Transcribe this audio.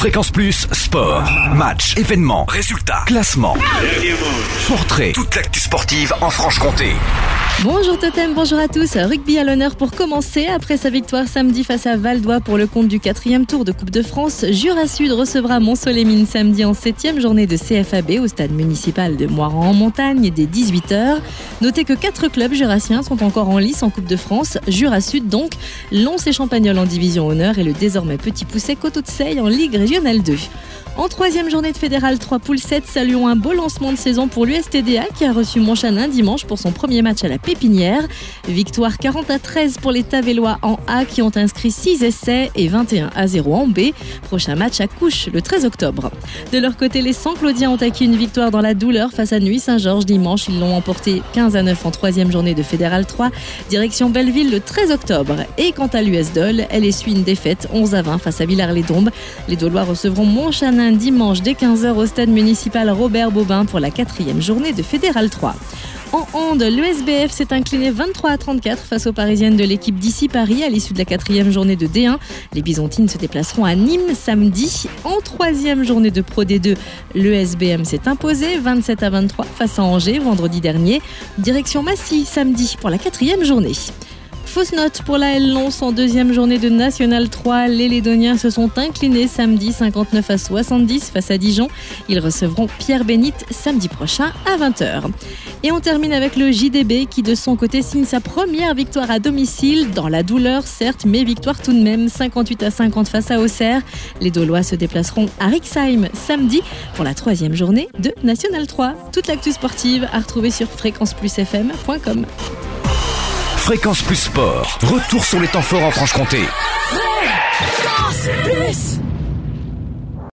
Fréquence Plus, sport, match, événements, résultats, classement, portrait, toute l'actu sportive en Franche-Comté. Bonjour Totem, bonjour à tous. Rugby à l'honneur pour commencer. Après sa victoire samedi face à Valdois pour le compte du quatrième tour de Coupe de France, Jura Sud recevra Mont-Solémine samedi en septième journée de CFAB au stade municipal de Moiran en montagne dès 18h. Notez que quatre clubs jurassiens sont encore en lice en Coupe de France. Jura Sud donc, Lons et Champagnol en division honneur et le désormais petit pousset Coteau de Seille en Ligue régionale 2. En troisième journée de Fédéral 3 poules 7, saluons un beau lancement de saison pour l'USTDA qui a reçu Montchanin dimanche pour son premier match à la Pépinière. Victoire 40 à 13 pour les Tavellois en A qui ont inscrit 6 essais et 21 à 0 en B. Prochain match à Couche le 13 octobre. De leur côté, les 100 Claudiens ont acquis une victoire dans la douleur face à Nuit Saint-Georges dimanche. Ils l'ont emporté 15 à 9 en troisième journée de Fédéral 3, direction Belleville le 13 octobre. Et quant à l'US Dol, elle essuie une défaite 11 à 20 face à Villars-les-Dombes. Les Dolois recevront Montchanin dimanche dès 15h au stade municipal Robert Bobin pour la quatrième journée de Fédéral 3. En hand, l'USBF s'est incliné 23 à 34 face aux Parisiennes de l'équipe d'ici Paris à l'issue de la quatrième journée de D1. Les Byzantines se déplaceront à Nîmes samedi. En troisième journée de Pro D2, l'USBM s'est imposé 27 à 23 face à Angers vendredi dernier. Direction Massy samedi pour la quatrième journée. Fausse note pour la Lons en deuxième journée de National 3. Les Lédoniens se sont inclinés samedi 59 à 70 face à Dijon. Ils recevront Pierre Bénite samedi prochain à 20h. Et on termine avec le JDB qui de son côté signe sa première victoire à domicile dans la douleur certes mais victoire tout de même 58 à 50 face à Auxerre. Les Dolois se déplaceront à Rixheim samedi pour la troisième journée de National 3. Toute l'actu sportive à retrouver sur fréquenceplusfm.com. Fréquence Plus Sport, retour sur les temps forts en Franche-Comté.